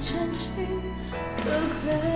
真情可贵？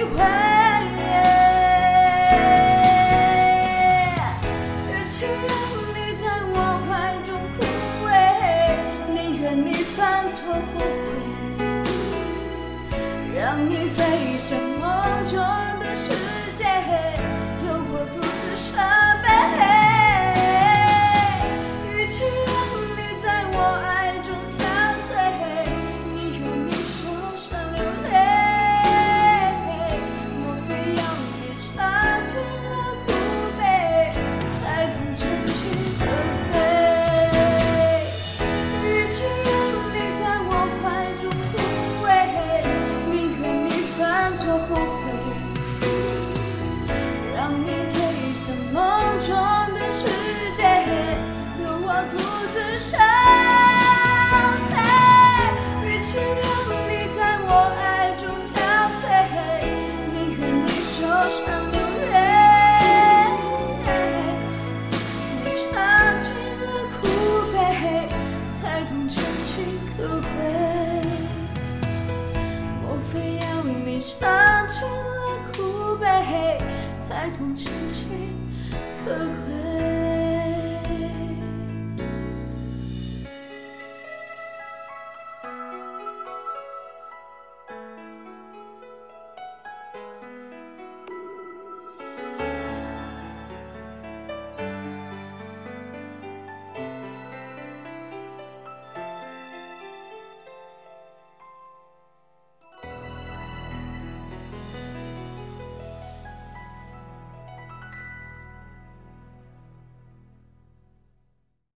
就要多爱几回。才懂真情可贵？